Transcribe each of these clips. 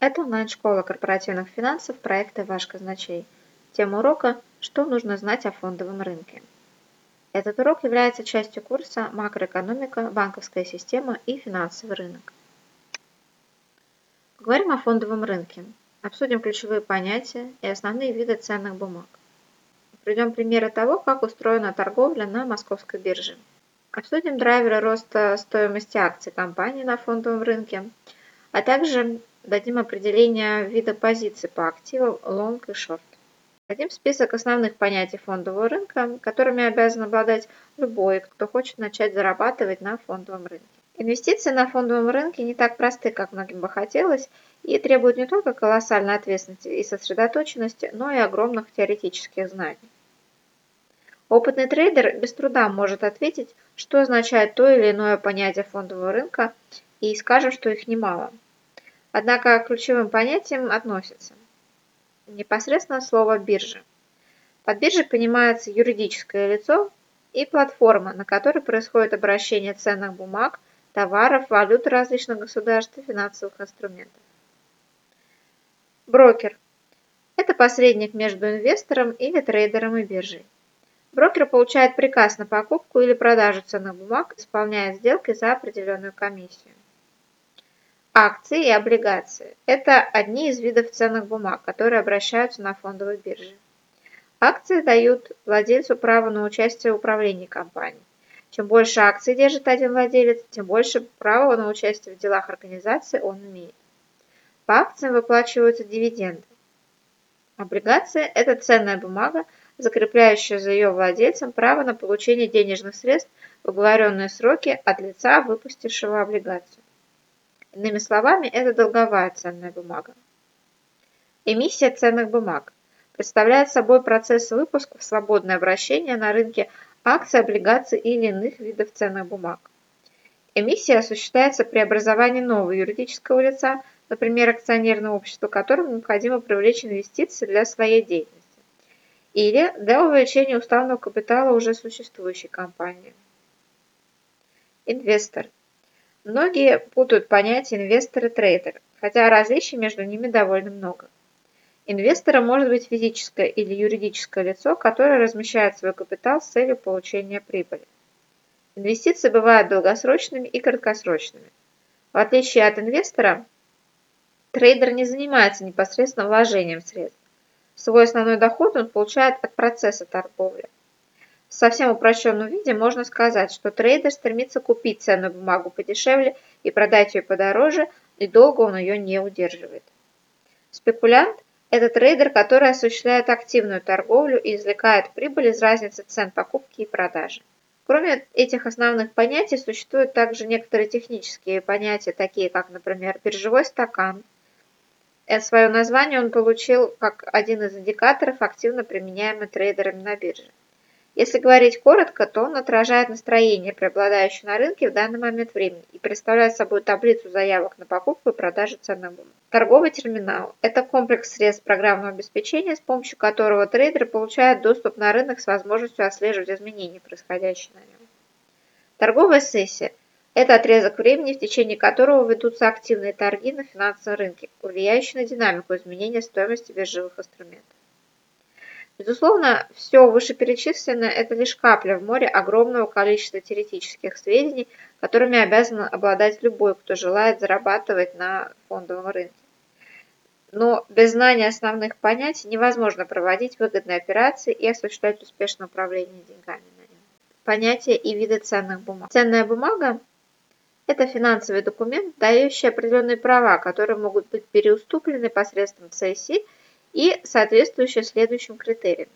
Это онлайн-школа корпоративных финансов проекта «Ваш казначей». Тема урока «Что нужно знать о фондовом рынке?». Этот урок является частью курса «Макроэкономика, банковская система и финансовый рынок». Поговорим о фондовом рынке. Обсудим ключевые понятия и основные виды ценных бумаг. Приведем примеры того, как устроена торговля на московской бирже. Обсудим драйверы роста стоимости акций компании на фондовом рынке, а также дадим определение вида позиций по активам long и short. Дадим список основных понятий фондового рынка, которыми обязан обладать любой, кто хочет начать зарабатывать на фондовом рынке. Инвестиции на фондовом рынке не так просты, как многим бы хотелось, и требуют не только колоссальной ответственности и сосредоточенности, но и огромных теоретических знаний. Опытный трейдер без труда может ответить, что означает то или иное понятие фондового рынка, и скажем, что их немало. Однако к ключевым понятиям относятся непосредственно слово биржа. Под биржей понимается юридическое лицо и платформа, на которой происходит обращение ценных бумаг, товаров, валют различных государств и финансовых инструментов. Брокер – это посредник между инвестором или трейдером и биржей. Брокер получает приказ на покупку или продажу ценных бумаг, исполняя сделки за определенную комиссию. Акции и облигации – это одни из видов ценных бумаг, которые обращаются на фондовой бирже. Акции дают владельцу право на участие в управлении компанией. Чем больше акций держит один владелец, тем больше права на участие в делах организации он имеет. По акциям выплачиваются дивиденды. Облигация – это ценная бумага, закрепляющая за ее владельцем право на получение денежных средств в оговоренные сроки от лица, выпустившего облигацию. Иными словами, это долговая ценная бумага. Эмиссия ценных бумаг представляет собой процесс выпуска в свободное обращение на рынке акций, облигаций или иных видов ценных бумаг. Эмиссия осуществляется при образовании нового юридического лица, например, акционерного общества, которому необходимо привлечь инвестиции для своей деятельности, или для увеличения уставного капитала уже существующей компании. Инвестор – Многие путают понятия инвестор и трейдер, хотя различий между ними довольно много. Инвестором может быть физическое или юридическое лицо, которое размещает свой капитал с целью получения прибыли. Инвестиции бывают долгосрочными и краткосрочными. В отличие от инвестора, трейдер не занимается непосредственно вложением средств. Свой основной доход он получает от процесса торговли. В совсем упрощенном виде можно сказать, что трейдер стремится купить ценную бумагу подешевле и продать ее подороже, и долго он ее не удерживает. Спекулянт – это трейдер, который осуществляет активную торговлю и извлекает прибыль из разницы цен покупки и продажи. Кроме этих основных понятий, существуют также некоторые технические понятия, такие как, например, биржевой стакан. Э, Свое название он получил как один из индикаторов, активно применяемый трейдерами на бирже. Если говорить коротко, то он отражает настроение, преобладающее на рынке в данный момент времени и представляет собой таблицу заявок на покупку и продажу ценных бумаг. Торговый терминал – это комплекс средств программного обеспечения, с помощью которого трейдер получает доступ на рынок с возможностью отслеживать изменения, происходящие на нем. Торговая сессия – это отрезок времени, в течение которого ведутся активные торги на финансовом рынке, влияющие на динамику изменения стоимости биржевых инструментов. Безусловно, все вышеперечисленное – это лишь капля в море огромного количества теоретических сведений, которыми обязан обладать любой, кто желает зарабатывать на фондовом рынке. Но без знания основных понятий невозможно проводить выгодные операции и осуществлять успешное управление деньгами на нем. Понятия и виды ценных бумаг. Ценная бумага – это финансовый документ, дающий определенные права, которые могут быть переуступлены посредством цессии – и соответствующие следующим критериям.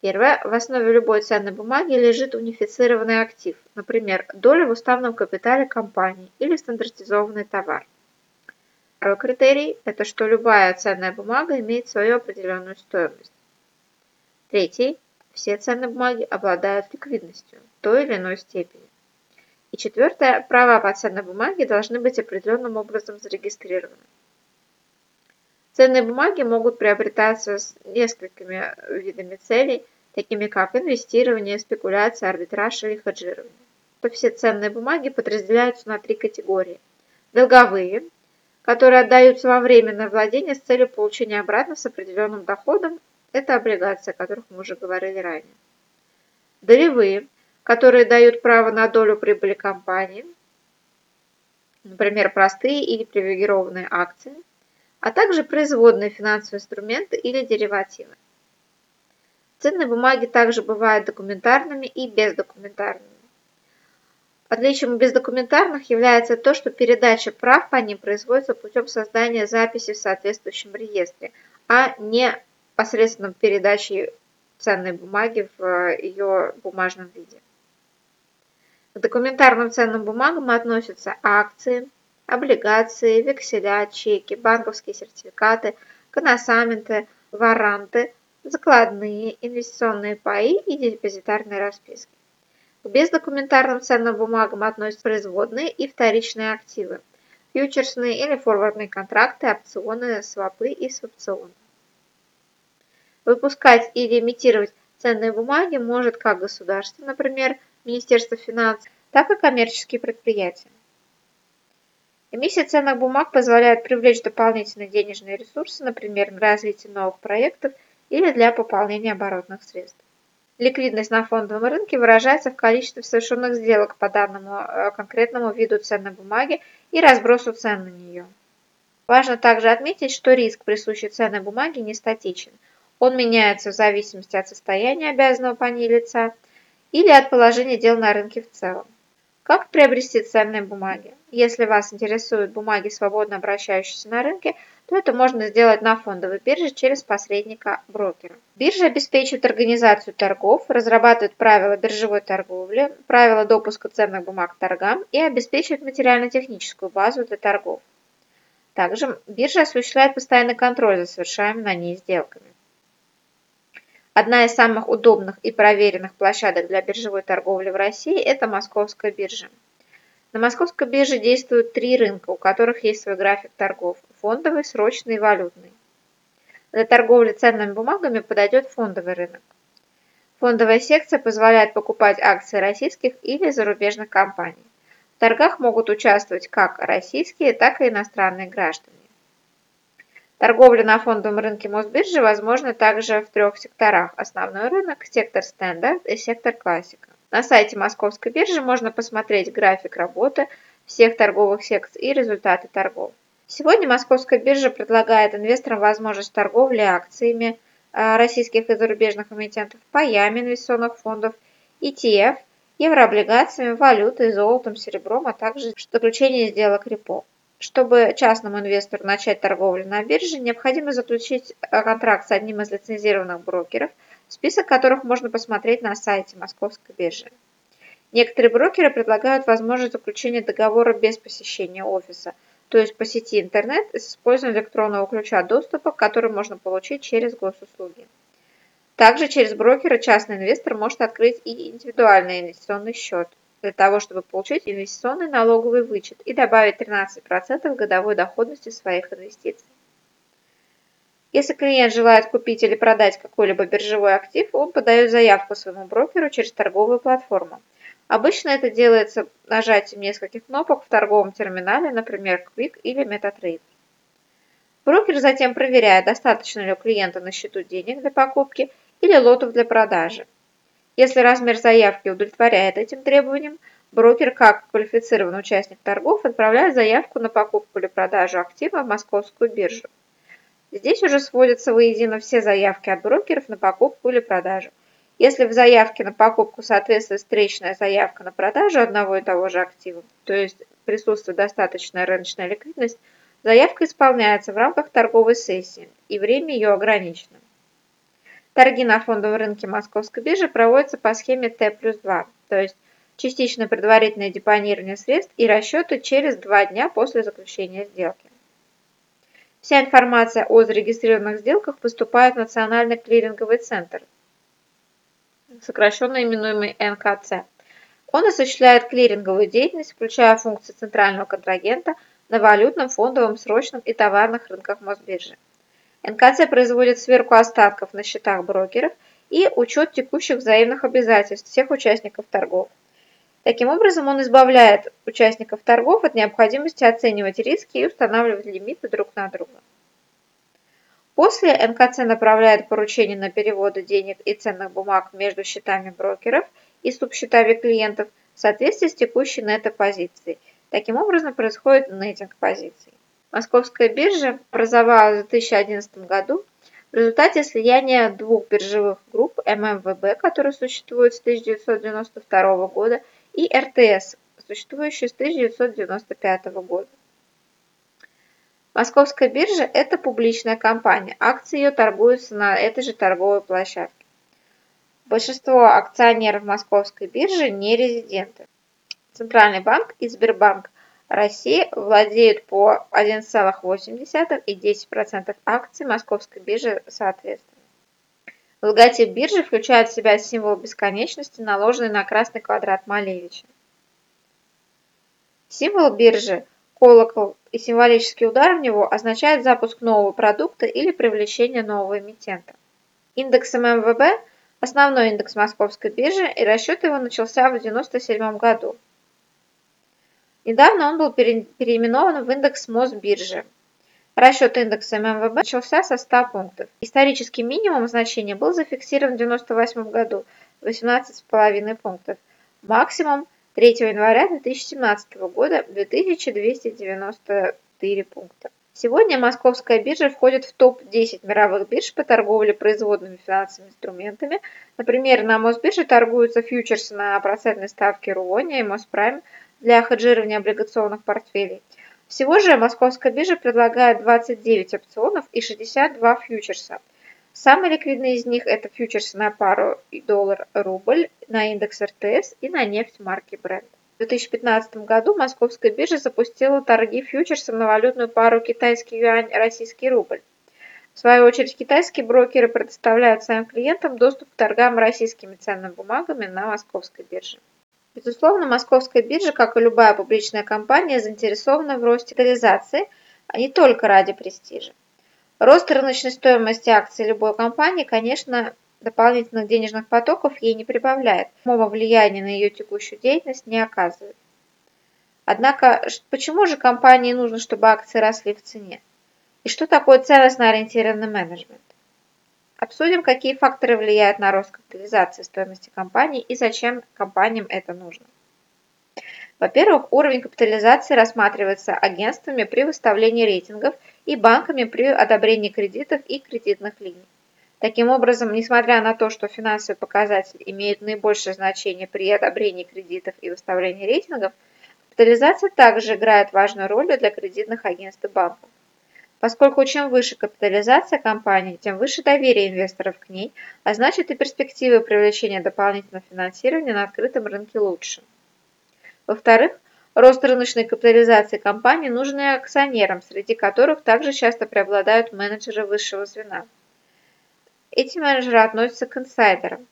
Первое. В основе любой ценной бумаги лежит унифицированный актив, например, доля в уставном капитале компании или стандартизованный товар. Второй критерий – это что любая ценная бумага имеет свою определенную стоимость. Третий – все ценные бумаги обладают ликвидностью в той или иной степени. И четвертое – права по ценной бумаге должны быть определенным образом зарегистрированы. Ценные бумаги могут приобретаться с несколькими видами целей, такими как инвестирование, спекуляция, арбитраж или хеджирование. Все ценные бумаги подразделяются на три категории. Долговые которые отдаются во временное владение с целью получения обратно с определенным доходом. Это облигации, о которых мы уже говорили ранее. Долевые, которые дают право на долю прибыли компании, например, простые или привилегированные акции, а также производные финансовые инструменты или деривативы. Ценные бумаги также бывают документарными и бездокументарными. Отличием бездокументарных является то, что передача прав по ним производится путем создания записи в соответствующем реестре, а не посредством передачи ценной бумаги в ее бумажном виде. К документарным ценным бумагам относятся акции, облигации, векселя, чеки, банковские сертификаты, коносаменты, варанты, закладные, инвестиционные паи и депозитарные расписки. К бездокументарным ценным бумагам относятся производные и вторичные активы, фьючерсные или форвардные контракты, опционы, свопы и свопционы. Выпускать или имитировать ценные бумаги может как государство, например, Министерство финансов, так и коммерческие предприятия. Эмиссия ценных бумаг позволяет привлечь дополнительные денежные ресурсы, например, на развитие новых проектов или для пополнения оборотных средств. Ликвидность на фондовом рынке выражается в количестве совершенных сделок по данному э, конкретному виду ценной бумаги и разбросу цен на нее. Важно также отметить, что риск, присущий ценной бумаге, не статичен. Он меняется в зависимости от состояния обязанного по ней лица или от положения дел на рынке в целом. Как приобрести ценные бумаги? Если вас интересуют бумаги, свободно обращающиеся на рынке, то это можно сделать на фондовой бирже через посредника брокера. Биржа обеспечивает организацию торгов, разрабатывает правила биржевой торговли, правила допуска ценных бумаг к торгам и обеспечивает материально-техническую базу для торгов. Также биржа осуществляет постоянный контроль за совершаемыми на ней сделками. Одна из самых удобных и проверенных площадок для биржевой торговли в России – это Московская биржа. На московской бирже действуют три рынка, у которых есть свой график торгов – фондовый, срочный и валютный. Для торговли ценными бумагами подойдет фондовый рынок. Фондовая секция позволяет покупать акции российских или зарубежных компаний. В торгах могут участвовать как российские, так и иностранные граждане. Торговля на фондовом рынке Мосбиржи возможна также в трех секторах. Основной рынок, сектор стандарт и сектор классика. На сайте Московской биржи можно посмотреть график работы всех торговых секций и результаты торгов. Сегодня Московская биржа предлагает инвесторам возможность торговли акциями э, российских и зарубежных эмитентов, паями инвестиционных фондов, ETF, еврооблигациями, валютой, золотом, серебром, а также заключение сделок репо. Чтобы частному инвестору начать торговлю на бирже, необходимо заключить э, контракт с одним из лицензированных брокеров – список которых можно посмотреть на сайте Московской биржи. Некоторые брокеры предлагают возможность заключения договора без посещения офиса, то есть по сети интернет с использованием электронного ключа доступа, который можно получить через госуслуги. Также через брокера частный инвестор может открыть и индивидуальный инвестиционный счет для того, чтобы получить инвестиционный налоговый вычет и добавить 13% годовой доходности своих инвестиций. Если клиент желает купить или продать какой-либо биржевой актив, он подает заявку своему брокеру через торговую платформу. Обычно это делается нажатием нескольких кнопок в торговом терминале, например, Quick или MetaTrade. Брокер затем проверяет, достаточно ли у клиента на счету денег для покупки или лотов для продажи. Если размер заявки удовлетворяет этим требованиям, брокер, как квалифицированный участник торгов, отправляет заявку на покупку или продажу актива в московскую биржу. Здесь уже сводятся воедино все заявки от брокеров на покупку или продажу. Если в заявке на покупку соответствует встречная заявка на продажу одного и того же актива, то есть присутствует достаточная рыночная ликвидность, заявка исполняется в рамках торговой сессии, и время ее ограничено. Торги на фондовом рынке Московской биржи проводятся по схеме Т плюс 2, то есть частичное предварительное депонирование средств и расчеты через два дня после заключения сделки. Вся информация о зарегистрированных сделках поступает в Национальный клиринговый центр, сокращенно именуемый НКЦ. Он осуществляет клиринговую деятельность, включая функции центрального контрагента на валютном, фондовом, срочном и товарных рынках Мосбиржи. НКЦ производит сверку остатков на счетах брокеров и учет текущих взаимных обязательств всех участников торгов. Таким образом, он избавляет участников торгов от необходимости оценивать риски и устанавливать лимиты друг на друга. После НКЦ направляет поручение на переводы денег и ценных бумаг между счетами брокеров и субсчетами клиентов в соответствии с текущей нето-позицией. Таким образом происходит нетинг позиций. Московская биржа образовалась в 2011 году в результате слияния двух биржевых групп ММВБ, которые существуют с 1992 года, и РТС, существующие с 1995 года. Московская биржа – это публичная компания, акции ее торгуются на этой же торговой площадке. Большинство акционеров Московской биржи не резиденты. Центральный банк и Сбербанк России владеют по 1,8 и 10% акций Московской биржи соответственно. Логотип биржи включает в себя символ бесконечности, наложенный на красный квадрат Малевича. Символ биржи, колокол и символический удар в него означают запуск нового продукта или привлечение нового эмитента. Индекс ММВБ – основной индекс Московской биржи, и расчет его начался в 1997 году. Недавно он был переименован в индекс Мосбиржи. Расчет индекса ММВБ начался со 100 пунктов. Исторический минимум значения был зафиксирован в 1998 году – 18,5 пунктов. Максимум 3 января 2017 года – 2294 пункта. Сегодня Московская биржа входит в топ-10 мировых бирж по торговле производными финансовыми инструментами. Например, на Мосбирже торгуются фьючерсы на процентной ставке Руония и Моспрайм – для хеджирования облигационных портфелей. Всего же Московская биржа предлагает 29 опционов и 62 фьючерса. Самые ликвидные из них это фьючерсы на пару доллар-рубль, на индекс РТС и на нефть марки Brent. В 2015 году Московская биржа запустила торги фьючерсом на валютную пару китайский юань-российский рубль. В свою очередь, китайские брокеры предоставляют своим клиентам доступ к торгам российскими ценными бумагами на Московской бирже. Безусловно, Московская биржа, как и любая публичная компания, заинтересована в росте капитализации, а не только ради престижа. Рост рыночной стоимости акций любой компании, конечно, дополнительных денежных потоков ей не прибавляет, прямого влияния на ее текущую деятельность не оказывает. Однако, почему же компании нужно, чтобы акции росли в цене? И что такое ценностно ориентированный менеджмент? Обсудим, какие факторы влияют на рост капитализации стоимости компании и зачем компаниям это нужно. Во-первых, уровень капитализации рассматривается агентствами при выставлении рейтингов и банками при одобрении кредитов и кредитных линий. Таким образом, несмотря на то, что финансовые показатели имеют наибольшее значение при одобрении кредитов и выставлении рейтингов, капитализация также играет важную роль для кредитных агентств и банков поскольку чем выше капитализация компании, тем выше доверие инвесторов к ней, а значит и перспективы привлечения дополнительного финансирования на открытом рынке лучше. Во-вторых, рост рыночной капитализации компании нужен и акционерам, среди которых также часто преобладают менеджеры высшего звена. Эти менеджеры относятся к инсайдерам.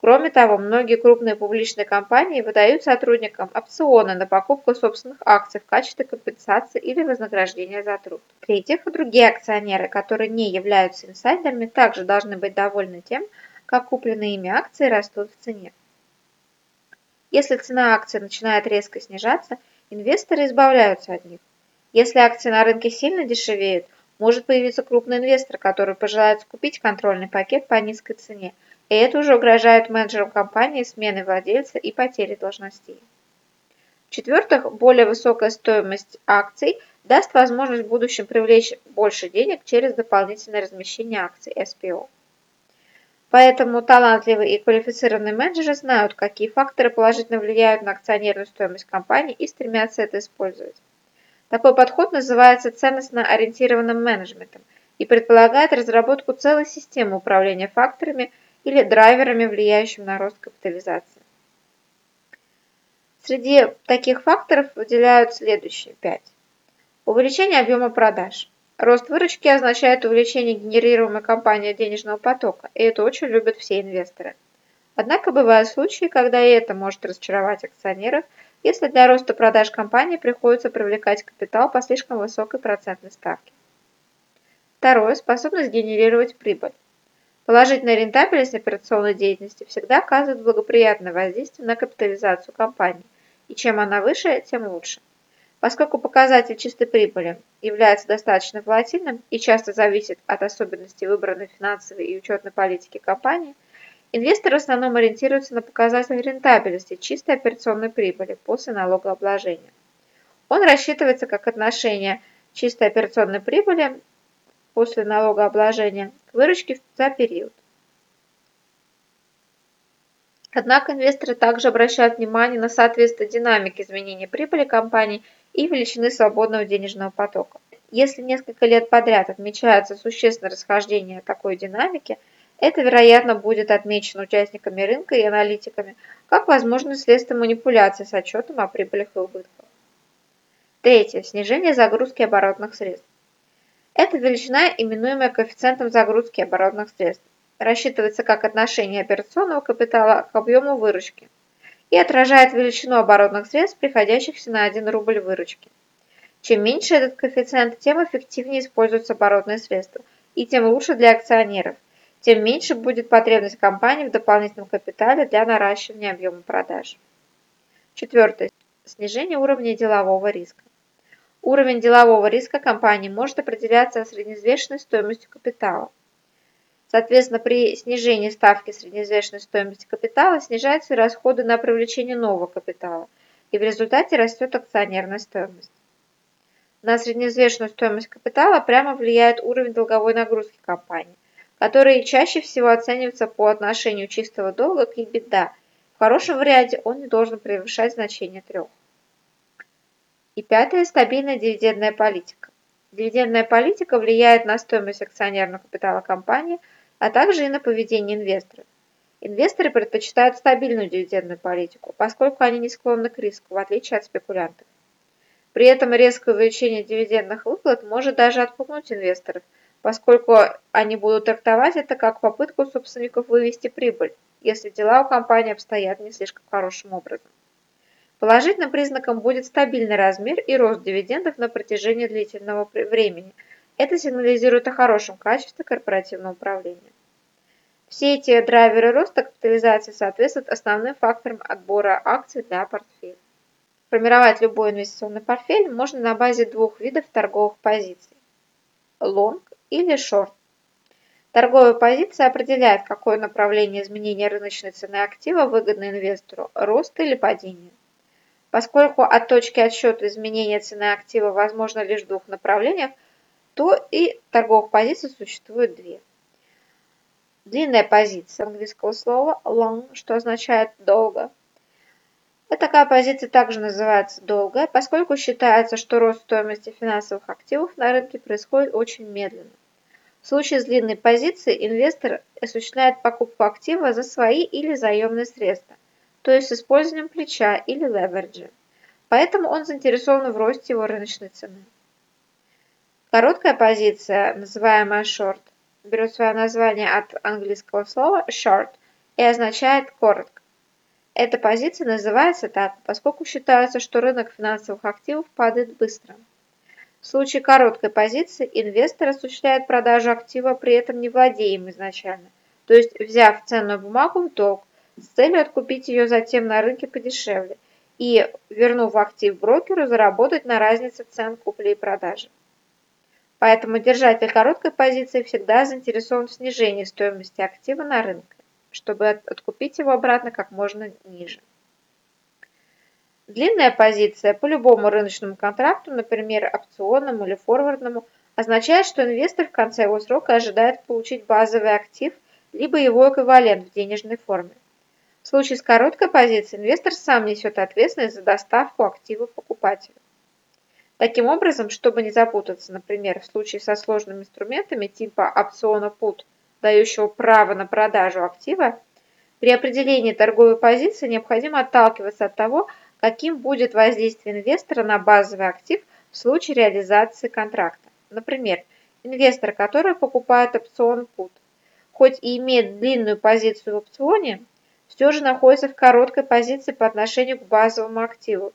Кроме того, многие крупные публичные компании выдают сотрудникам опционы на покупку собственных акций в качестве компенсации или вознаграждения за труд. В-третьих, другие акционеры, которые не являются инсайдерами, также должны быть довольны тем, как купленные ими акции растут в цене. Если цена акций начинает резко снижаться, инвесторы избавляются от них. Если акции на рынке сильно дешевеют, может появиться крупный инвестор, который пожелает купить контрольный пакет по низкой цене – и это уже угрожает менеджерам компании смены владельца и потери должностей. В-четвертых, более высокая стоимость акций даст возможность в будущем привлечь больше денег через дополнительное размещение акций SPO. Поэтому талантливые и квалифицированные менеджеры знают, какие факторы положительно влияют на акционерную стоимость компании и стремятся это использовать. Такой подход называется ценностно ориентированным менеджментом и предполагает разработку целой системы управления факторами – или драйверами, влияющими на рост капитализации. Среди таких факторов выделяют следующие пять. Увеличение объема продаж. Рост выручки означает увеличение генерируемой компанией денежного потока, и это очень любят все инвесторы. Однако бывают случаи, когда и это может разочаровать акционеров, если для роста продаж компании приходится привлекать капитал по слишком высокой процентной ставке. Второе – способность генерировать прибыль. Положительная рентабельность операционной деятельности всегда оказывает благоприятное воздействие на капитализацию компании, и чем она выше, тем лучше. Поскольку показатель чистой прибыли является достаточно волатильным и часто зависит от особенностей выбранной финансовой и учетной политики компании, инвесторы в основном ориентируются на показатель рентабельности чистой операционной прибыли после налогообложения. Он рассчитывается как отношение чистой операционной прибыли после налогообложения к выручке за период. Однако инвесторы также обращают внимание на соответствие динамики изменения прибыли компании и величины свободного денежного потока. Если несколько лет подряд отмечается существенное расхождение такой динамики, это, вероятно, будет отмечено участниками рынка и аналитиками как возможное следствие манипуляции с отчетом о прибылях и убытках. Третье. Снижение загрузки оборотных средств. Эта величина, именуемая коэффициентом загрузки оборотных средств, рассчитывается как отношение операционного капитала к объему выручки и отражает величину оборотных средств, приходящихся на 1 рубль выручки. Чем меньше этот коэффициент, тем эффективнее используются оборотные средства, и тем лучше для акционеров, тем меньше будет потребность компании в дополнительном капитале для наращивания объема продаж. Четвертое. Снижение уровня делового риска. Уровень делового риска компании может определяться среднеизвешенной стоимостью капитала. Соответственно, при снижении ставки среднеизвешенной стоимости капитала снижаются расходы на привлечение нового капитала, и в результате растет акционерная стоимость. На среднеизвешенную стоимость капитала прямо влияет уровень долговой нагрузки компании, который чаще всего оценивается по отношению чистого долга к EBITDA. В хорошем варианте он не должен превышать значение трех. И пятое – стабильная дивидендная политика. Дивидендная политика влияет на стоимость акционерного капитала компании, а также и на поведение инвесторов. Инвесторы предпочитают стабильную дивидендную политику, поскольку они не склонны к риску, в отличие от спекулянтов. При этом резкое увеличение дивидендных выплат может даже отпугнуть инвесторов, поскольку они будут трактовать это как попытку собственников вывести прибыль, если дела у компании обстоят не слишком хорошим образом. Положительным признаком будет стабильный размер и рост дивидендов на протяжении длительного времени. Это сигнализирует о хорошем качестве корпоративного управления. Все эти драйверы роста капитализации соответствуют основным факторам отбора акций для портфеля. Формировать любой инвестиционный портфель можно на базе двух видов торговых позиций – long или short. Торговая позиция определяет, какое направление изменения рыночной цены актива выгодно инвестору – рост или падение. Поскольку от точки отсчета изменения цены актива возможно лишь в двух направлениях, то и торговых позиций существует две. Длинная позиция английского слова long, что означает долго. Эта такая позиция также называется долгая, поскольку считается, что рост стоимости финансовых активов на рынке происходит очень медленно. В случае с длинной позицией инвестор осуществляет покупку актива за свои или заемные средства то есть с использованием плеча или левериджа. Поэтому он заинтересован в росте его рыночной цены. Короткая позиция, называемая short, берет свое название от английского слова short и означает коротко. Эта позиция называется так, поскольку считается, что рынок финансовых активов падает быстро. В случае короткой позиции инвестор осуществляет продажу актива, при этом не владея им изначально, то есть взяв ценную бумагу в долг с целью откупить ее затем на рынке подешевле и, вернув актив брокеру, заработать на разнице цен купли и продажи. Поэтому держатель короткой позиции всегда заинтересован в снижении стоимости актива на рынке, чтобы откупить его обратно как можно ниже. Длинная позиция по любому рыночному контракту, например, опционному или форвардному, означает, что инвестор в конце его срока ожидает получить базовый актив либо его эквивалент в денежной форме. Случае с короткой позицией инвестор сам несет ответственность за доставку актива покупателю. Таким образом, чтобы не запутаться, например, в случае со сложными инструментами типа опциона put, дающего право на продажу актива, при определении торговой позиции необходимо отталкиваться от того, каким будет воздействие инвестора на базовый актив в случае реализации контракта. Например, инвестор, который покупает опцион put, хоть и имеет длинную позицию в опционе, все же находится в короткой позиции по отношению к базовому активу,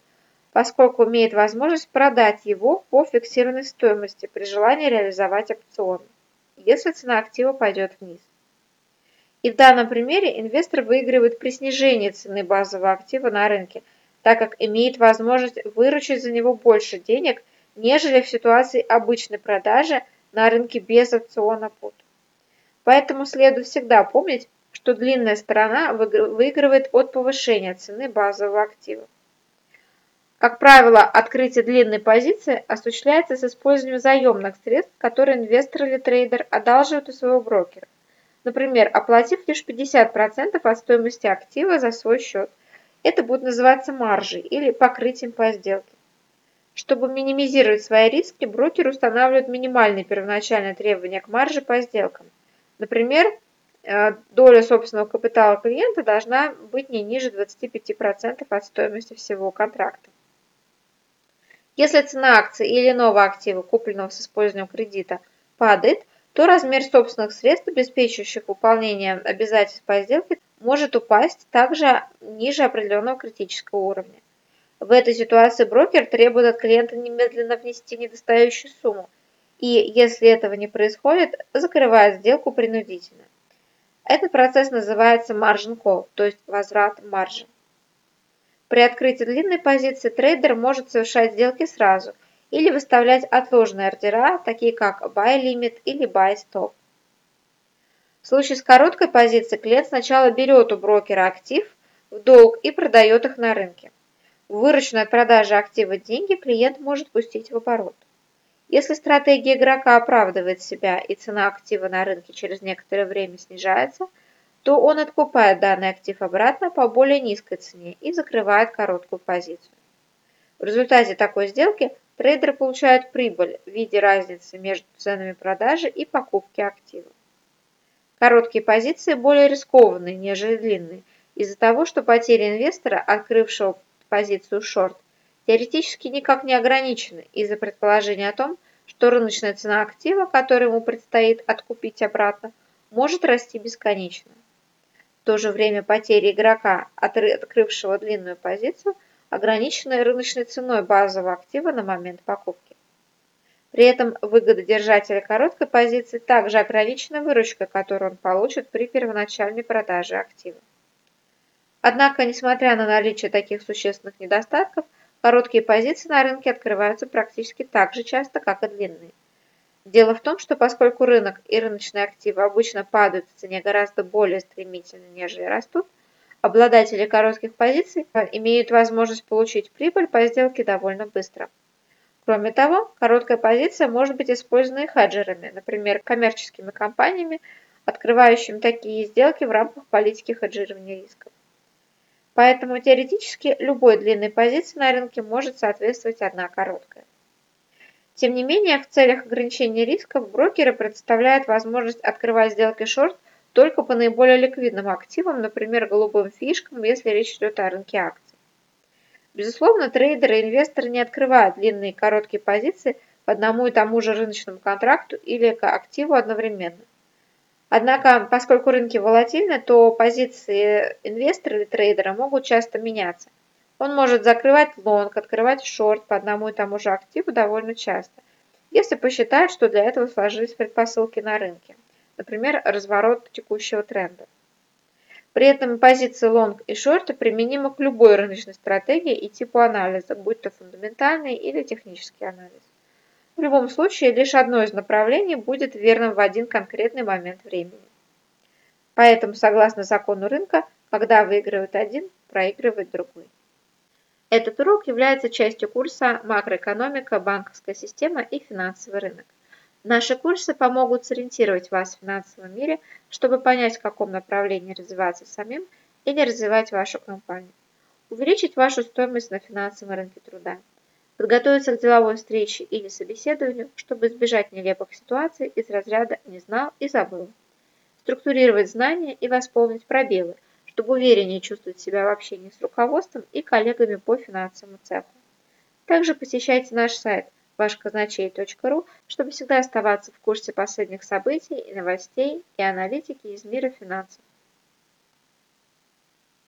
поскольку имеет возможность продать его по фиксированной стоимости при желании реализовать опцион, если цена актива пойдет вниз. И в данном примере инвестор выигрывает при снижении цены базового актива на рынке, так как имеет возможность выручить за него больше денег, нежели в ситуации обычной продажи на рынке без опциона пут. Поэтому следует всегда помнить, что длинная сторона выигрывает от повышения цены базового актива. Как правило, открытие длинной позиции осуществляется с использованием заемных средств, которые инвестор или трейдер одалживают у своего брокера. Например, оплатив лишь 50% от стоимости актива за свой счет. Это будет называться маржей или покрытием по сделке. Чтобы минимизировать свои риски, брокер устанавливает минимальные первоначальные требования к марже по сделкам. Например, доля собственного капитала клиента должна быть не ниже 25% от стоимости всего контракта. Если цена акции или иного актива, купленного с использованием кредита, падает, то размер собственных средств, обеспечивающих выполнение обязательств по сделке, может упасть также ниже определенного критического уровня. В этой ситуации брокер требует от клиента немедленно внести недостающую сумму, и, если этого не происходит, закрывает сделку принудительно. Этот процесс называется margin call, то есть возврат маржи. При открытии длинной позиции трейдер может совершать сделки сразу или выставлять отложенные ордера, такие как buy limit или buy stop. В случае с короткой позицией клиент сначала берет у брокера актив в долг и продает их на рынке. Вырученные от продажи актива деньги клиент может пустить в оборот. Если стратегия игрока оправдывает себя и цена актива на рынке через некоторое время снижается, то он откупает данный актив обратно по более низкой цене и закрывает короткую позицию. В результате такой сделки трейдер получает прибыль в виде разницы между ценами продажи и покупки актива. Короткие позиции более рискованные, нежели длинные, из-за того, что потери инвестора, открывшего позицию шорт, теоретически никак не ограничены из-за предположения о том, что рыночная цена актива, который ему предстоит откупить обратно, может расти бесконечно. В то же время потери игрока, открывшего длинную позицию, ограничены рыночной ценой базового актива на момент покупки. При этом выгода держателя короткой позиции также ограничена выручкой, которую он получит при первоначальной продаже актива. Однако, несмотря на наличие таких существенных недостатков, короткие позиции на рынке открываются практически так же часто, как и длинные. Дело в том, что поскольку рынок и рыночные активы обычно падают в цене гораздо более стремительно, нежели растут, обладатели коротких позиций имеют возможность получить прибыль по сделке довольно быстро. Кроме того, короткая позиция может быть использована и хеджерами, например, коммерческими компаниями, открывающими такие сделки в рамках политики хеджирования рисков. Поэтому теоретически любой длинной позиции на рынке может соответствовать одна короткая. Тем не менее, в целях ограничения рисков брокеры предоставляют возможность открывать сделки шорт только по наиболее ликвидным активам, например, голубым фишкам, если речь идет о рынке акций. Безусловно, трейдеры и инвесторы не открывают длинные и короткие позиции по одному и тому же рыночному контракту или активу одновременно. Однако, поскольку рынки волатильны, то позиции инвестора или трейдера могут часто меняться. Он может закрывать лонг, открывать шорт по одному и тому же активу довольно часто, если посчитает, что для этого сложились предпосылки на рынке, например, разворот текущего тренда. При этом позиции лонг и шорта применимы к любой рыночной стратегии и типу анализа, будь то фундаментальный или технический анализ. В любом случае, лишь одно из направлений будет верным в один конкретный момент времени. Поэтому, согласно закону рынка, когда выигрывает один, проигрывает другой. Этот урок является частью курса «Макроэкономика, банковская система и финансовый рынок». Наши курсы помогут сориентировать вас в финансовом мире, чтобы понять, в каком направлении развиваться самим или развивать вашу компанию, увеличить вашу стоимость на финансовом рынке труда подготовиться к деловой встрече или собеседованию, чтобы избежать нелепых ситуаций из разряда «не знал и забыл», структурировать знания и восполнить пробелы, чтобы увереннее чувствовать себя в общении с руководством и коллегами по финансовому цеху. Также посещайте наш сайт вашказначей.ру, чтобы всегда оставаться в курсе последних событий и новостей и аналитики из мира финансов.